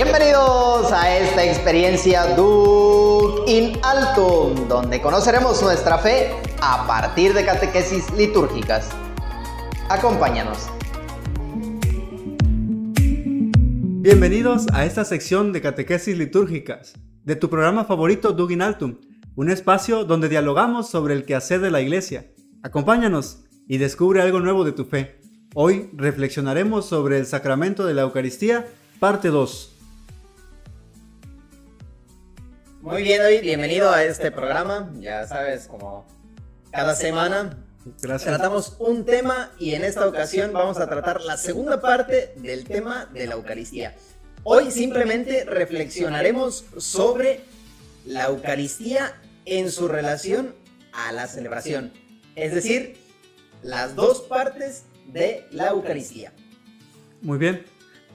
Bienvenidos a esta experiencia Dug in Altum, donde conoceremos nuestra fe a partir de catequesis litúrgicas. Acompáñanos. Bienvenidos a esta sección de catequesis litúrgicas de tu programa favorito Dug in Altum, un espacio donde dialogamos sobre el quehacer de la iglesia. Acompáñanos y descubre algo nuevo de tu fe. Hoy reflexionaremos sobre el sacramento de la Eucaristía, parte 2. Muy bien, David, bienvenido a este programa. Ya sabes, como cada semana tratamos un tema y en esta ocasión vamos a tratar la segunda parte del tema de la Eucaristía. Hoy simplemente reflexionaremos sobre la Eucaristía en su relación a la celebración. Es decir, las dos partes de la Eucaristía. Muy bien.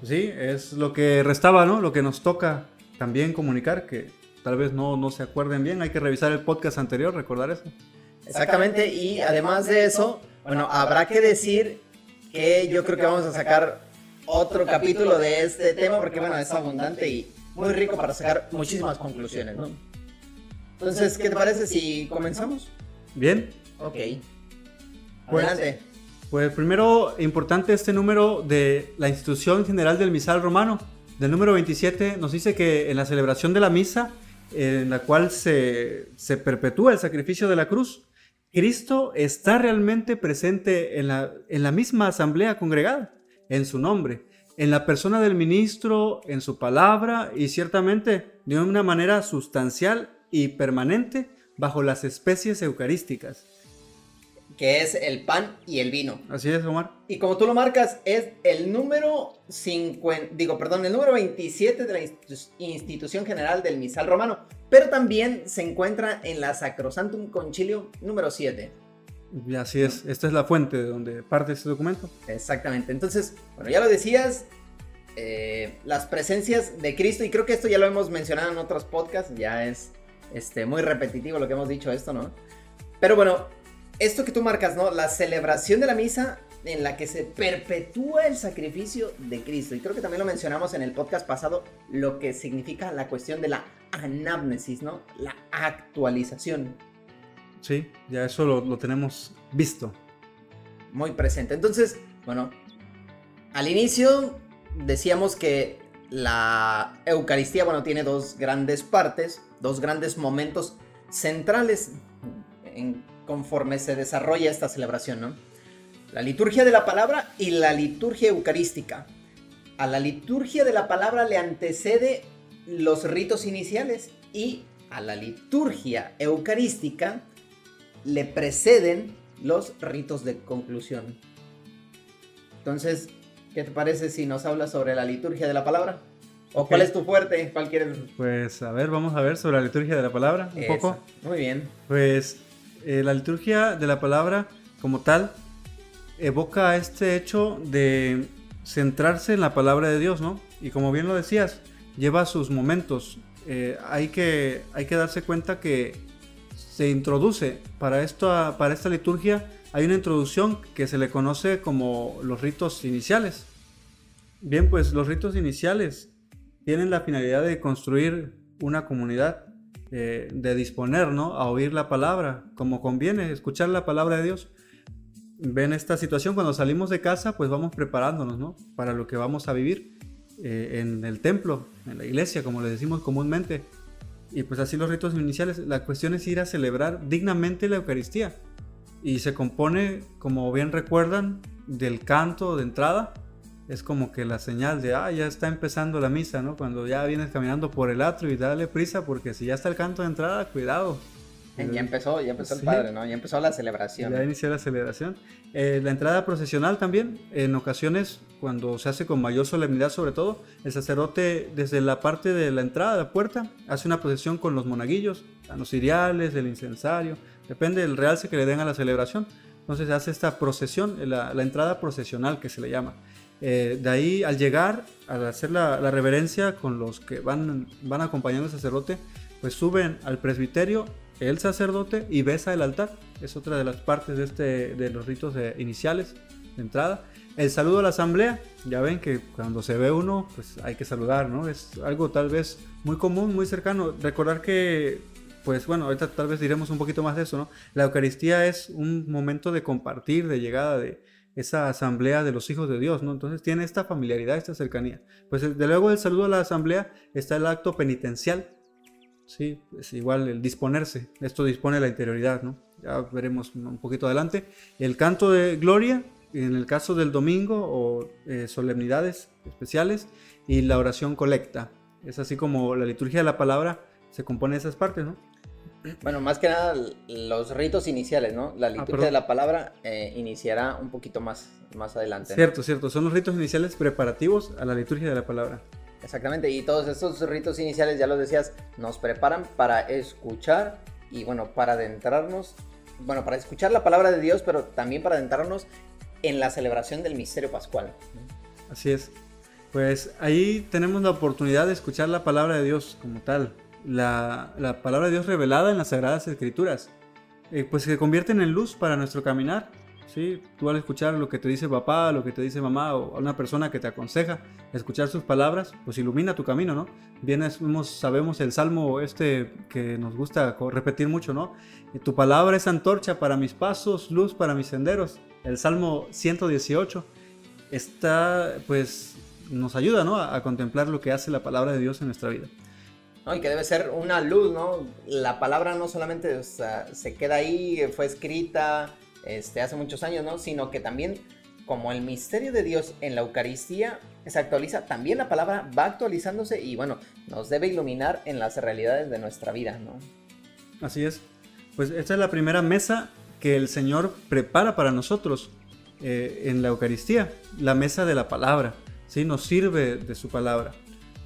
Sí, es lo que restaba, ¿no? Lo que nos toca también comunicar, que tal vez no, no se acuerden bien, hay que revisar el podcast anterior, recordar eso. Exactamente, y además de eso, bueno, habrá que decir que yo creo que vamos a sacar otro capítulo de este tema porque, bueno, es abundante y muy rico para sacar muchísimas conclusiones, ¿no? Entonces, ¿qué te parece si comenzamos? Bien. Ok. Pues, Adelante. Pues primero, importante este número de la institución general del misal romano. Del número 27 nos dice que en la celebración de la misa, en la cual se, se perpetúa el sacrificio de la cruz, Cristo está realmente presente en la, en la misma asamblea congregada, en su nombre, en la persona del ministro, en su palabra y ciertamente de una manera sustancial y permanente bajo las especies eucarísticas. Que es el pan y el vino. Así es, Omar. Y como tú lo marcas, es el número 50, digo, perdón, el número 27 de la institu- institución general del misal romano. Pero también se encuentra en la Sacrosantum Concilio número 7. Y así es, esta es la fuente de donde parte este documento. Exactamente. Entonces, bueno, ya lo decías, eh, las presencias de Cristo, y creo que esto ya lo hemos mencionado en otros podcasts, ya es este, muy repetitivo lo que hemos dicho esto, ¿no? Pero bueno, esto que tú marcas, ¿no? La celebración de la misa en la que se perpetúa el sacrificio de Cristo. Y creo que también lo mencionamos en el podcast pasado, lo que significa la cuestión de la anamnesis, ¿no? La actualización. Sí, ya eso lo, lo tenemos visto. muy presente. Entonces, bueno, al inicio decíamos que la Eucaristía, bueno, tiene dos grandes partes, dos grandes momentos centrales en, conforme se desarrolla esta celebración, ¿no? La liturgia de la palabra y la liturgia eucarística. A la liturgia de la palabra le antecede los ritos iniciales y a la liturgia eucarística le preceden los ritos de conclusión. Entonces, ¿qué te parece si nos hablas sobre la liturgia de la palabra? ¿O cuál es tu fuerte? ¿Cuál quieres? Pues a ver, vamos a ver sobre la liturgia de la palabra un Eso. poco. Muy bien. Pues eh, la liturgia de la palabra como tal evoca este hecho de centrarse en la palabra de Dios, ¿no? Y como bien lo decías, lleva sus momentos. Eh, hay, que, hay que darse cuenta que se introduce para, esto, para esta liturgia, hay una introducción que se le conoce como los ritos iniciales. Bien, pues los ritos iniciales tienen la finalidad de construir una comunidad, eh, de disponer ¿no? a oír la palabra, como conviene, escuchar la palabra de Dios. Ven esta situación, cuando salimos de casa, pues vamos preparándonos ¿no? para lo que vamos a vivir eh, en el templo, en la iglesia, como le decimos comúnmente. Y pues así los ritos iniciales, la cuestión es ir a celebrar dignamente la Eucaristía. Y se compone, como bien recuerdan, del canto de entrada. Es como que la señal de, ah, ya está empezando la misa, ¿no? Cuando ya vienes caminando por el atrio y dale prisa, porque si ya está el canto de entrada, cuidado. Ya empezó, ya empezó Sí. el padre, ¿no? Ya empezó la celebración. Ya inició la celebración. Eh, la entrada procesional también, en ocasiones, cuando se hace con mayor solemnidad sobre todo, el sacerdote desde la parte de la entrada, de la puerta, hace una procesión con los monaguillos, a los ciriales, el incensario, depende del realce que le den a la celebración. Entonces se hace esta procesión, la, la entrada procesional que se le llama. Eh, de ahí al llegar, al hacer la, reverencia con los que van, van acompañando al sacerdote, pues suben al presbiterio el sacerdote y besa el altar. Es otra de las partes de, este, de los ritos de- iniciales de entrada. El saludo a la asamblea, ya ven que cuando se ve uno, pues hay que saludar, ¿no? Es algo tal vez muy común, muy cercano. Recordar que, pues bueno, ahorita tal vez diremos un poquito más de eso, ¿no? La Eucaristía es un momento de compartir, de llegada de esa asamblea de los hijos de Dios, ¿no? Entonces tiene esta familiaridad, esta cercanía. Pues de luego del saludo a la asamblea está el acto penitencial, ¿sí? Es igual el disponerse, esto dispone la interioridad, ¿no? Ya veremos un poquito adelante. El canto de gloria en el caso del domingo o eh, solemnidades especiales y la oración colecta. Es así como la liturgia de la palabra se compone de esas partes, ¿no? Bueno, más que nada los ritos iniciales, ¿no? La ah, liturgia de la palabra eh, iniciará un poquito más, más adelante. Cierto, cierto. Son los ritos iniciales preparativos a la liturgia de la palabra. Exactamente, y todos estos ritos iniciales, ya los decías, nos preparan para escuchar y bueno, para adentrarnos, bueno, para escuchar la palabra de Dios, pero también para adentrarnos en la celebración del misterio pascual. Así es. Pues ahí tenemos la oportunidad de escuchar la palabra de Dios como tal, la, palabra de Dios revelada en las Sagradas Escrituras, eh, pues se convierten en luz para nuestro caminar. ¿sí? Tú al escuchar lo que te dice papá, lo que te dice mamá o una persona que te aconseja, escuchar sus palabras, pues ilumina tu camino, ¿no? Bien sabemos el salmo este que nos gusta repetir mucho, ¿no? Tu palabra es antorcha para mis pasos, luz para mis senderos el Salmo 118 está, pues, nos ayuda, ¿no? A, contemplar lo que hace la palabra de Dios en nuestra vida. No, y que debe ser una luz, ¿no? La palabra no solamente se queda ahí, fue escrita este, hace muchos años, ¿no? Sino que también, como el misterio de Dios en la Eucaristía se actualiza, también la palabra va actualizándose y, bueno, nos debe iluminar en las realidades de nuestra vida, ¿no? Así es. Pues esta es la primera mesa que el Señor prepara para nosotros eh, en la Eucaristía, la mesa de la palabra, ¿sí? nos sirve de su palabra.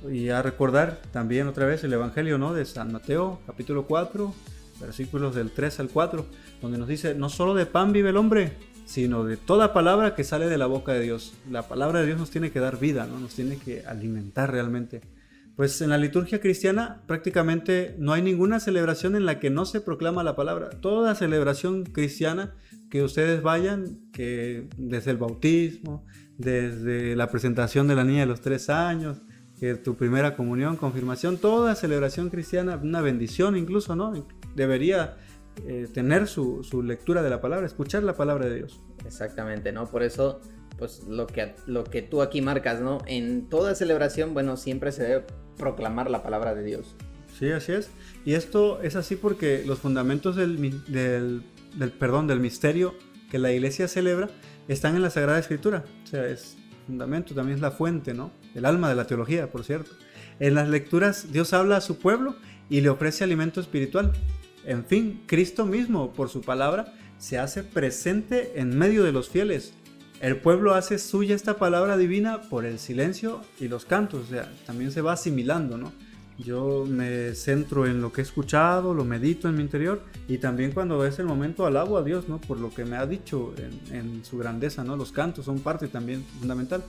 Y a recordar también otra vez el Evangelio ¿no? de San Mateo, capítulo 4, versículos del 3 al 4, donde nos dice, no solo de pan vive el hombre, sino de toda palabra que sale de la boca de Dios. La palabra de Dios nos tiene que dar vida, ¿no? nos tiene que alimentar realmente. Pues en la liturgia cristiana prácticamente no hay ninguna celebración en la que no se proclama la palabra. Toda celebración cristiana que ustedes vayan, que desde el bautismo, desde la presentación de la niña de los tres años, que tu primera comunión, confirmación, toda celebración cristiana, una bendición incluso, ¿no? Debería eh, tener su, su lectura de la palabra, escuchar la palabra de Dios. Exactamente, ¿no? Por eso pues lo que, lo que tú aquí marcas, ¿no? En toda celebración, bueno, siempre se debe proclamar la palabra de Dios. Sí, así es. Y esto es así porque los fundamentos del, del, perdón, del misterio que la iglesia celebra están en la Sagrada Escritura. O sea, es fundamento, también es la fuente, ¿no? El alma de la teología, por cierto. En las lecturas Dios habla a su pueblo y le ofrece alimento espiritual. En fin, Cristo mismo, por su palabra, se hace presente en medio de los fieles el pueblo hace suya esta palabra divina por el silencio y los cantos, o sea, también se va asimilando, ¿no? Yo me centro en lo que he escuchado, lo medito en mi interior y también cuando es el momento alabo a Dios, ¿no? Por lo que me ha dicho en, su grandeza, ¿no? Los cantos son parte también fundamental.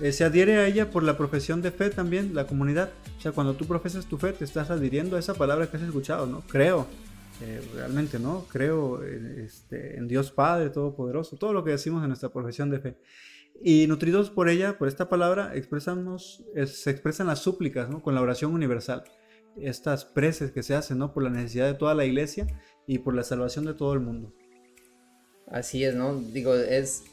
Eh, se adhiere a ella por la profesión de fe también, la comunidad. O sea, cuando tú profesas tu fe, te estás adhiriendo a esa palabra que has escuchado, ¿no? Creo, eh, realmente, ¿no? Creo este, en Dios Padre Todopoderoso, todo lo que decimos en nuestra profesión de fe. Y nutridos por ella, por esta palabra, expresamos, se expresan las súplicas, ¿no? Con la oración universal. Estas preces que se hacen, ¿no? Por la necesidad de toda la iglesia y por la salvación de todo el mundo. Así es, ¿no? Digo, es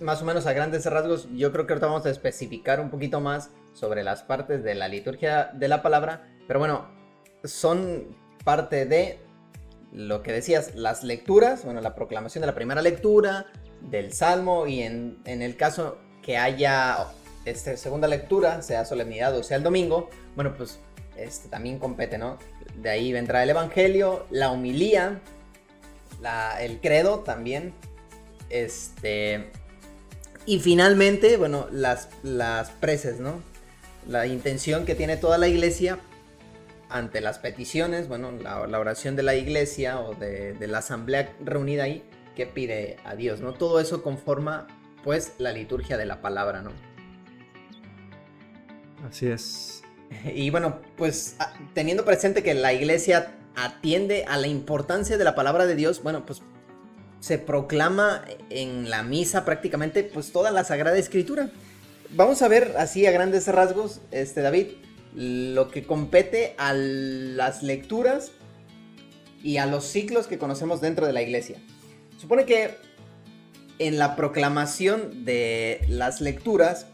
más o menos a grandes rasgos. Yo creo que ahorita vamos a especificar un poquito más sobre las partes de la liturgia de la palabra. Pero bueno, son parte de lo que decías, las lecturas, bueno, la proclamación de la primera lectura, del Salmo y en, el caso que haya este, segunda lectura, sea solemnidad o sea el domingo, bueno, pues este, también compete, ¿no? De ahí vendrá el Evangelio, la humilía, el credo también, este, y finalmente, bueno, las, las preces, ¿no? La intención que tiene toda la iglesia ante las peticiones, bueno, la, oración de la iglesia o de, la asamblea reunida ahí, que pide a Dios, ¿no? Todo eso conforma, pues, la liturgia de la palabra, ¿no? Así es. Y bueno, pues teniendo presente que la iglesia atiende a la importancia de la palabra de Dios, bueno, pues se proclama en la misa prácticamente pues toda la Sagrada Escritura. Vamos a ver así a grandes rasgos, este David, lo que compete a las lecturas y a los ciclos que conocemos dentro de la iglesia. Supone que en la proclamación de las lecturas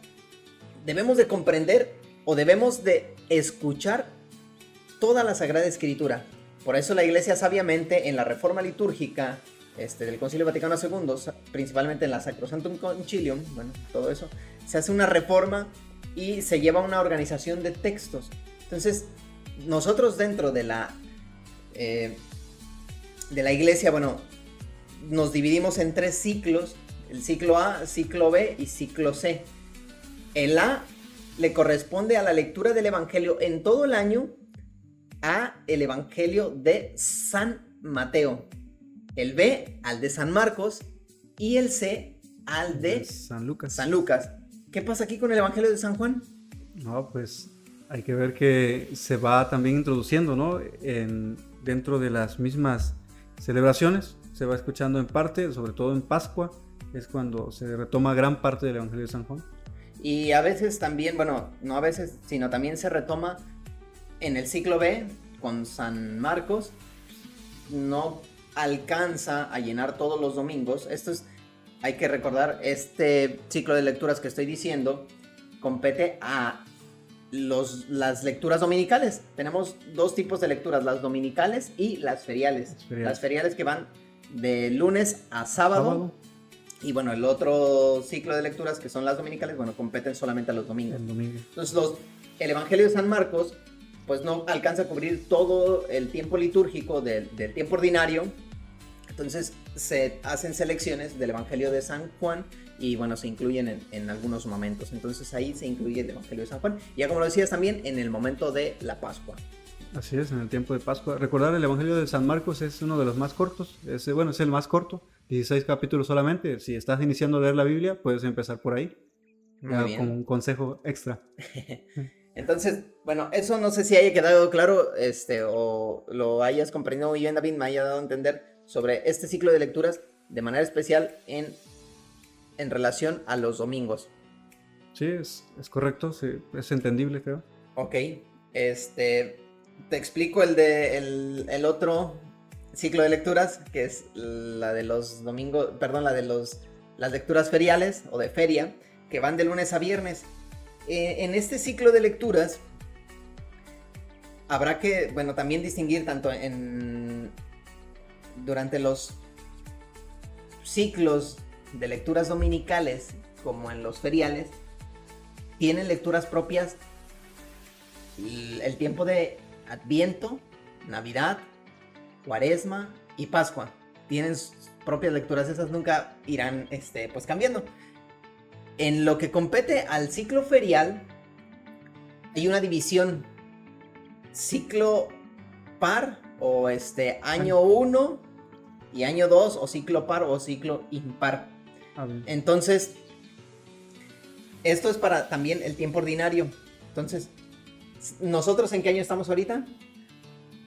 debemos de comprender o debemos de escuchar toda la Sagrada Escritura. Por eso la iglesia sabiamente en la reforma litúrgica este, del Concilio Vaticano II, principalmente en la Sacrosantum Concilium, bueno, todo eso, se hace una reforma y se lleva una organización de textos. Entonces, nosotros dentro de la, eh, de la iglesia, bueno, nos dividimos en tres ciclos, el ciclo A, ciclo B y ciclo C. El A le corresponde a la lectura del Evangelio en todo el año a el Evangelio de San Mateo el B al de San Marcos y el C al de San Lucas. San Lucas. ¿Qué pasa aquí con el Evangelio de San Juan? No, pues hay que ver que se va también introduciendo, ¿no? En, dentro de las mismas celebraciones, se va escuchando en parte, sobre todo en Pascua, es cuando se retoma gran parte del Evangelio de San Juan. Y a veces también, bueno, no a veces, sino también se retoma en el ciclo B con San Marcos, no alcanza a llenar todos los domingos. Esto es, hay que recordar, este ciclo de lecturas que estoy diciendo compete a los, las lecturas dominicales. Tenemos dos tipos de lecturas, las dominicales y las feriales. Las feriales, que van de lunes a sábado. Y bueno, el otro ciclo de lecturas que son las dominicales, bueno, competen solamente a los domingos. Entonces, los, el Evangelio de San Marcos, pues no alcanza a cubrir todo el tiempo litúrgico del, del tiempo ordinario, entonces se hacen selecciones del Evangelio de San Juan y bueno, se incluyen en, algunos momentos. Entonces ahí se incluye el Evangelio de San Juan. Ya como lo decías también, en el momento de la Pascua. Así es, en el tiempo de Pascua. Recordar el Evangelio de San Marcos es uno de los más cortos. Es, bueno, es el más corto. 16 capítulos solamente. Si estás iniciando a leer la Biblia, puedes empezar por ahí. Con un consejo extra. Entonces, bueno, eso no sé si haya quedado claro este, o lo hayas comprendido muy bien, David, me haya dado a entender sobre este ciclo de lecturas de manera especial en, en relación a los domingos. Sí, es, correcto, es entendible, creo. Ok, este, te explico el de el, otro ciclo de lecturas, que es la de los domingos, perdón, la de los, las lecturas feriales o de feria, que van de lunes a viernes. Eh, en este ciclo de lecturas habrá que, bueno, también distinguir tanto en, durante los ciclos de lecturas dominicales como en los feriales, tienen lecturas propias el tiempo de Adviento, Navidad, Cuaresma y Pascua. Tienen propias lecturas, esas nunca irán este, pues cambiando. En lo que compete al ciclo ferial, hay una división. Ciclo par o este año 1 y año 2 o ciclo par o ciclo impar. Entonces, esto es para también el tiempo ordinario. Entonces, ¿nosotros en qué año estamos ahorita?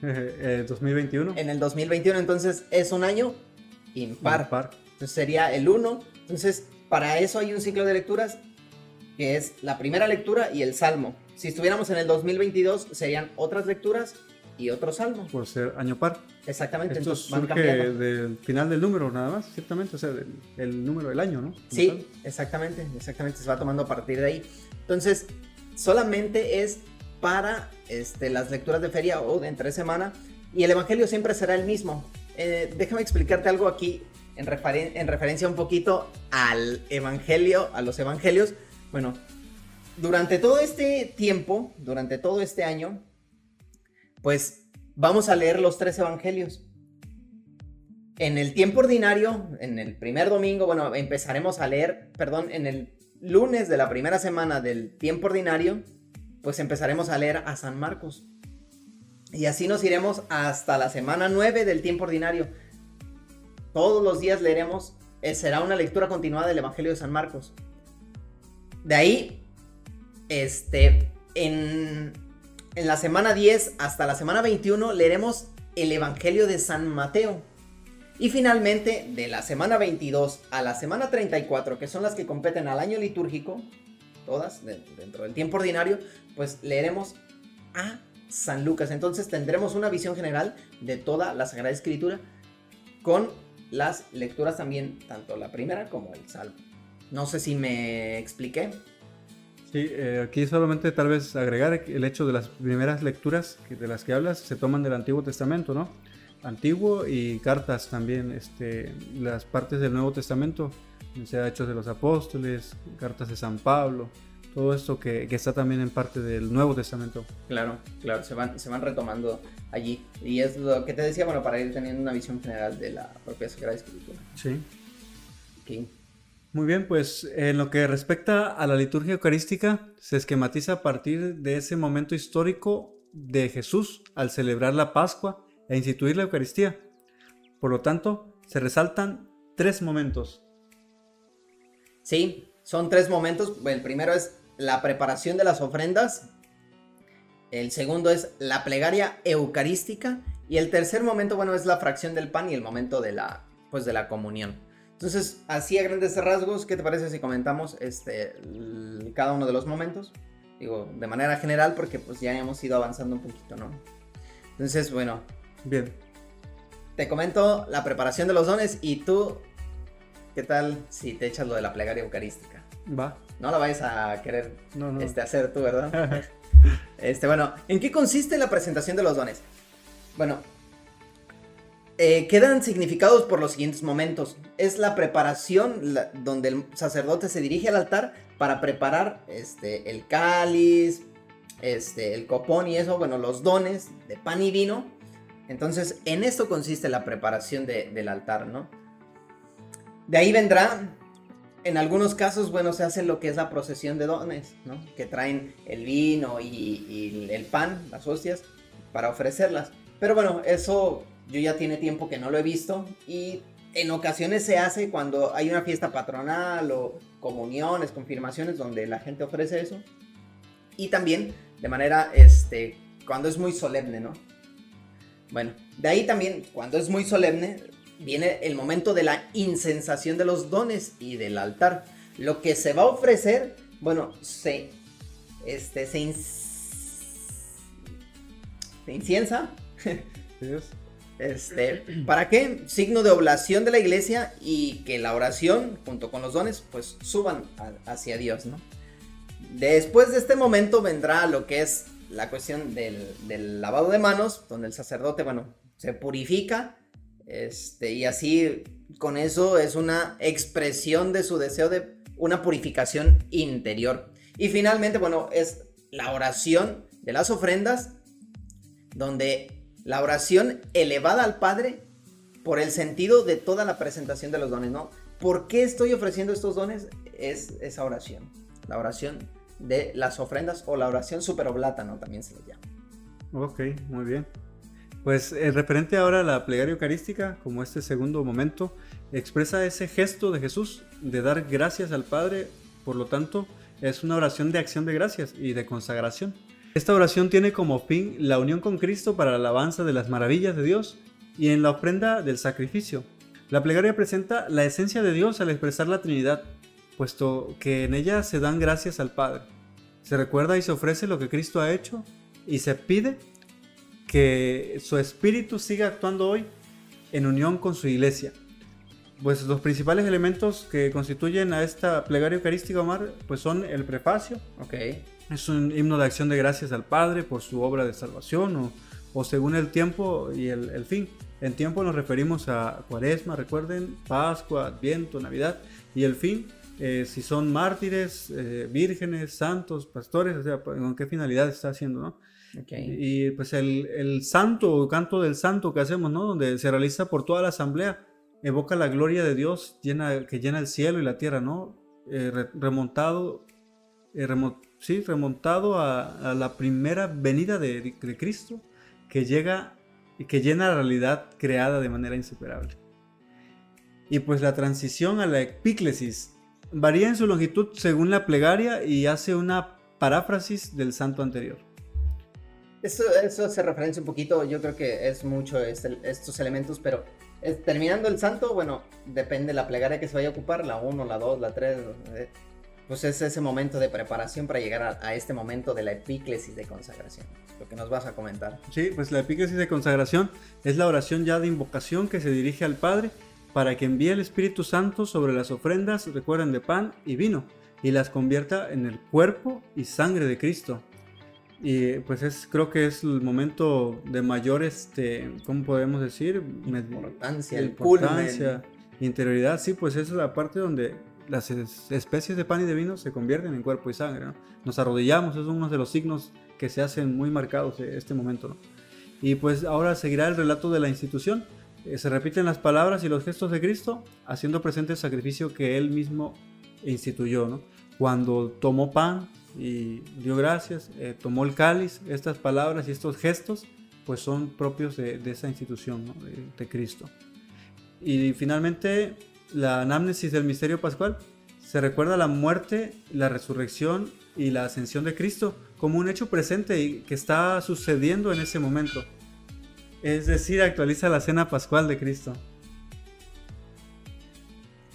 2021. En el 2021, entonces es un año impar. Entonces sería el 1. Entonces, para eso hay un ciclo de lecturas que es la primera lectura y el salmo. Si estuviéramos en el 2022, serían otras lecturas y otro salmo. Por ser año par. Exactamente. Esto surge del final del número nada más, ciertamente, o sea, el número del año, ¿no? sí, exactamente, exactamente, se va tomando a partir de ahí. Entonces, solamente es para este, las lecturas de feria o de entre semana y el Evangelio siempre será el mismo. Eh, déjame explicarte algo aquí en, en referencia un poquito al Evangelio, a los Evangelios. Bueno, durante todo este tiempo, durante todo este año, pues vamos a leer los tres evangelios. En el tiempo ordinario, en el primer domingo, bueno, empezaremos a leer, perdón, en el lunes de la primera semana del tiempo ordinario, pues empezaremos a leer a San Marcos. Y así nos iremos hasta la semana 9 del tiempo ordinario. Todos los días leeremos, eh, será una lectura continuada del Evangelio de San Marcos. De ahí, este, en en la semana 10 hasta la semana 21 leeremos el Evangelio de San Mateo. Y finalmente, de la semana 22 a la semana 34, que son las que competen al año litúrgico, todas dentro del tiempo ordinario, pues leeremos a San Lucas. Entonces tendremos una visión general de toda la Sagrada Escritura con las lecturas también, tanto la primera como el Salmo. No sé si me expliqué. Sí, eh, aquí solamente tal vez agregar el hecho de las primeras lecturas de las que hablas se toman del Antiguo Testamento, ¿no? Antiguo y cartas también, este, las partes del Nuevo Testamento, sea Hechos de los Apóstoles, cartas de San Pablo, todo esto que, que, está también en parte del Nuevo Testamento. Claro, claro, se van, se van retomando allí. Y es lo que te decía, bueno, para ir teniendo una visión general de la propia Sagrada Escritura. Sí. Muy bien, pues en lo que respecta a la liturgia eucarística, se esquematiza a partir de ese momento histórico de Jesús al celebrar la Pascua e instituir la Eucaristía. Por lo tanto, se resaltan tres momentos. Sí, son tres momentos. El primero es la preparación de las ofrendas. El segundo es la plegaria eucarística. Y el tercer momento, bueno, es la fracción del pan y el momento de la, pues, de la comunión. Entonces, así a grandes rasgos, ¿qué te parece si comentamos este, cada uno de los momentos? Digo, de manera general, porque pues ya hemos ido avanzando un poquito, ¿no? Entonces, bueno. Bien. Te comento la preparación de los dones y tú, ¿qué tal si te echas lo de la plegaria eucarística? Va. No la vayas a querer no, no. Este, hacer tú, ¿verdad? este, bueno, ¿en qué consiste la presentación de los dones? Bueno, eh, quedan significados por los siguientes momentos. Es la preparación donde el sacerdote se dirige al altar para preparar este, el cáliz, este, el copón y eso, bueno, los dones de pan y vino. Entonces, en esto consiste la preparación del altar, ¿no? De ahí vendrá, en algunos casos, bueno, se hace lo que es la procesión de dones, ¿no? Que traen el vino y, el pan, las hostias, para ofrecerlas. Pero bueno, eso yo ya tiene tiempo que no lo he visto y en ocasiones se hace cuando hay una fiesta patronal o comuniones, confirmaciones donde la gente ofrece eso. Y también de manera, este, cuando es muy solemne, ¿no? Bueno, de ahí también, cuando es muy solemne, viene el momento de la incensación de los dones y del altar. Lo que se va a ofrecer, bueno, se, este, se, se inciensa. Este, ¿Para qué? Signo de oblación de la iglesia y que la oración, junto con los dones, pues suban hacia Dios, ¿no? Después de este momento vendrá lo que es la cuestión del, lavado de manos, donde el sacerdote, bueno, se purifica, este, y así con eso es una expresión de su deseo de una purificación interior. Y finalmente, bueno, es la oración de las ofrendas, donde la oración elevada al Padre por el sentido de toda la presentación de los dones, ¿no? ¿Por qué estoy ofreciendo estos dones? Es esa oración. La oración de las ofrendas o la oración superoblata, ¿no? También se le llama. Ok, muy bien. Pues el referente ahora a la plegaria eucarística, como este segundo momento, expresa ese gesto de Jesús de dar gracias al Padre, por lo tanto, es una oración de acción de gracias y de consagración. Esta oración tiene como fin la unión con Cristo para la alabanza de las maravillas de Dios y en la ofrenda del sacrificio. La plegaria presenta la esencia de Dios al expresar la Trinidad, puesto que en ella se dan gracias al Padre. Se recuerda y se ofrece lo que Cristo ha hecho y se pide que su Espíritu siga actuando hoy en unión con su iglesia. Pues los principales elementos que constituyen a esta plegaria eucarística, Omar, pues son el prefacio, okay. Es un himno de acción de gracias al Padre por su obra de salvación o, según el tiempo y el, fin. En tiempo nos referimos a Cuaresma, recuerden, Pascua, Adviento, Navidad y el fin, eh, si son mártires, eh, vírgenes, santos, pastores, o sea, con qué finalidad está haciendo, ¿no? Y pues el, el santo o canto del santo que hacemos, ¿no? Donde se realiza por toda la asamblea, evoca la gloria de Dios llena, que llena el cielo y la tierra, ¿no? Eh, remontado, sí, remontado a, la primera venida de, Cristo que llega y que llena la realidad creada de manera insuperable. Y pues la transición a la epíclesis varía en su longitud según la plegaria y hace una paráfrasis del santo anterior. Eso, eso se referencia un poquito, yo creo que es mucho estos elementos, pero terminando el santo, bueno, depende de la plegaria que se vaya a ocupar, la 1, la 2, la 3, eh, pues es ese momento de preparación para llegar a, este momento de la epíclesis de consagración, lo que nos vas a comentar. Sí, pues la epíclesis de consagración es la oración ya de invocación que se dirige al Padre para que envíe el Espíritu Santo sobre las ofrendas, recuerden, de pan y vino, y las convierta en el cuerpo y sangre de Cristo. Y pues es, creo que es el momento de mayor, este, ¿cómo podemos decir? Importancia, importancia, interioridad. Sí, pues esa es la parte donde las especies de pan y de vino se convierten en cuerpo y sangre. Nos arrodillamos, es uno de los signos que se hacen muy marcados en este momento. Y pues ahora seguirá el relato de la institución. Eh, se repiten las palabras y los gestos de Cristo, haciendo presente el sacrificio que Él mismo instituyó. ¿no? Cuando tomó pan, y dio gracias, eh, tomó el cáliz, estas palabras y estos gestos pues son propios de, esa institución de, Cristo. Y finalmente la anamnesis del misterio pascual se recuerda la muerte, la resurrección y la ascensión de Cristo como un hecho presente y que está sucediendo en ese momento. Es decir, actualiza la cena pascual de Cristo.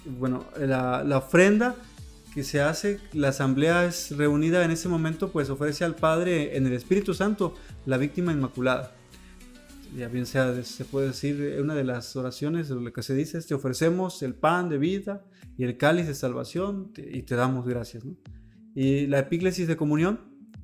Bueno, la, ofrenda que se hace, la asamblea es reunida en ese momento, pues ofrece al Padre en el Espíritu Santo la víctima inmaculada. Ya bien se puede decir, una de las oraciones, lo que se dice es, te ofrecemos el pan de vida y el cáliz de salvación y te damos gracias. Y la epíclesis de comunión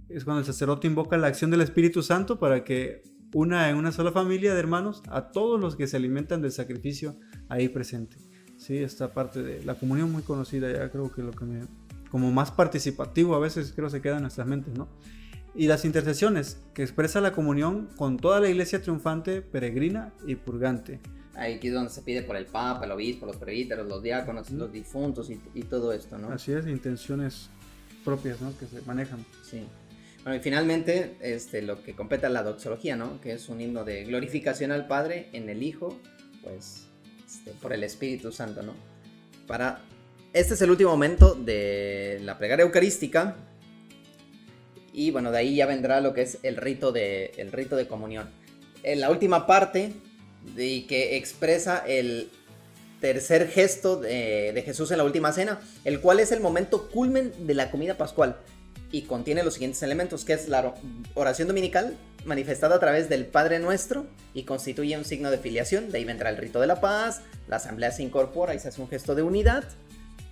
es cuando el sacerdote invoca la acción del Espíritu Santo para que una en una sola familia de hermanos a todos los que se alimentan del sacrificio ahí presente. Sí, esta parte de la comunión muy conocida ya creo que lo que me... como más participativo a veces creo se queda en nuestras mentes, ¿no? Y las intercesiones, que expresa la comunión con toda la iglesia triunfante, peregrina y purgante. Aquí es donde se pide por el Papa, el Obispo, los presbíteros, los diáconos, los difuntos y, todo esto, ¿no? Así es, intenciones propias, ¿no? Que se manejan. Sí. Bueno, y finalmente, este, lo que compete a la doxología, ¿no? Que es un himno de glorificación al Padre en el Hijo, pues este, por el Espíritu Santo, ¿no? Para... Este es el último momento de la plegaria eucarística. Y bueno, de ahí ya vendrá lo que es el rito de, el rito de comunión. En la última parte, de, que expresa el tercer gesto de, de Jesús en la última cena, el cual es el momento culmen de la comida pascual y contiene los siguientes elementos, que es la oración dominical manifestada a través del Padre Nuestro y constituye un signo de filiación, de ahí vendrá el rito de la paz, la asamblea se incorpora y se hace un gesto de unidad,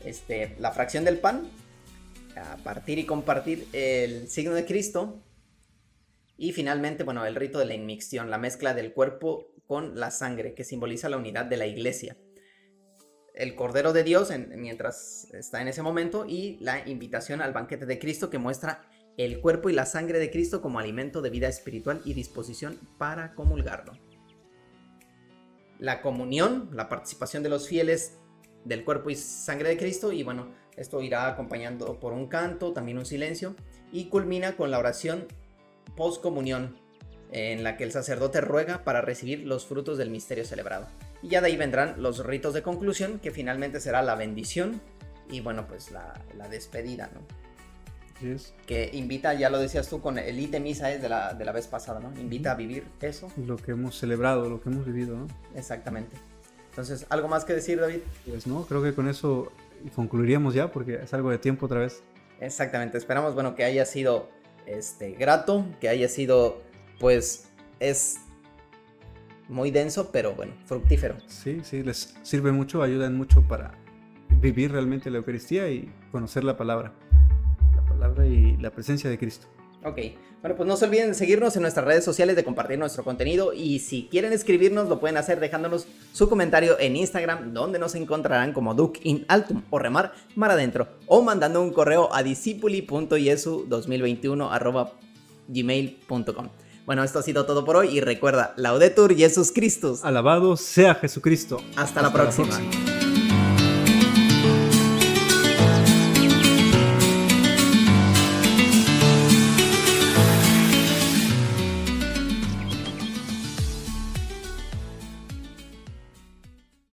este, la fracción del pan, a partir y compartir el signo de Cristo. Y finalmente, bueno, el rito de la inmixción, la mezcla del cuerpo con la sangre, que simboliza la unidad de la iglesia el Cordero de Dios mientras está en ese momento y la invitación al banquete de Cristo que muestra el cuerpo y la sangre de Cristo como alimento de vida espiritual y disposición para comulgarlo. La comunión, la participación de los fieles del cuerpo y sangre de Cristo y bueno, esto irá acompañando por un canto, también un silencio y culmina con la oración post comunión en la que el sacerdote ruega para recibir los frutos del misterio celebrado. Y ya de ahí vendrán los ritos de conclusión, que finalmente será la bendición y bueno, pues la, despedida, ¿no? Que invita, ya lo decías tú con el ítem misa es de la, de la vez pasada, ¿no? Invita a vivir eso. Lo que hemos celebrado, lo que hemos vivido, ¿no? Exactamente. Entonces, ¿algo más que decir, David? Pues no, creo que con eso concluiríamos ya, porque es algo de tiempo otra vez. Exactamente, esperamos, bueno, que haya sido este, grato, que haya sido, pues, es muy denso, pero bueno, fructífero. Sí, sí, les sirve mucho, ayudan mucho para vivir realmente la Eucaristía y conocer la palabra. La palabra y la presencia de Cristo. Ok, bueno, pues no se olviden de seguirnos en nuestras redes sociales, de compartir nuestro contenido y si quieren escribirnos lo pueden hacer dejándonos su comentario en Instagram, donde nos encontrarán como Duke in Altum o Remar Mar Adentro, o mandando un correo a discipuli.yesu2021 gmail.com. Bueno, esto ha sido todo por hoy y recuerda, Laudetur Jesus Christus. Alabado sea Jesucristo. Hasta, la próxima.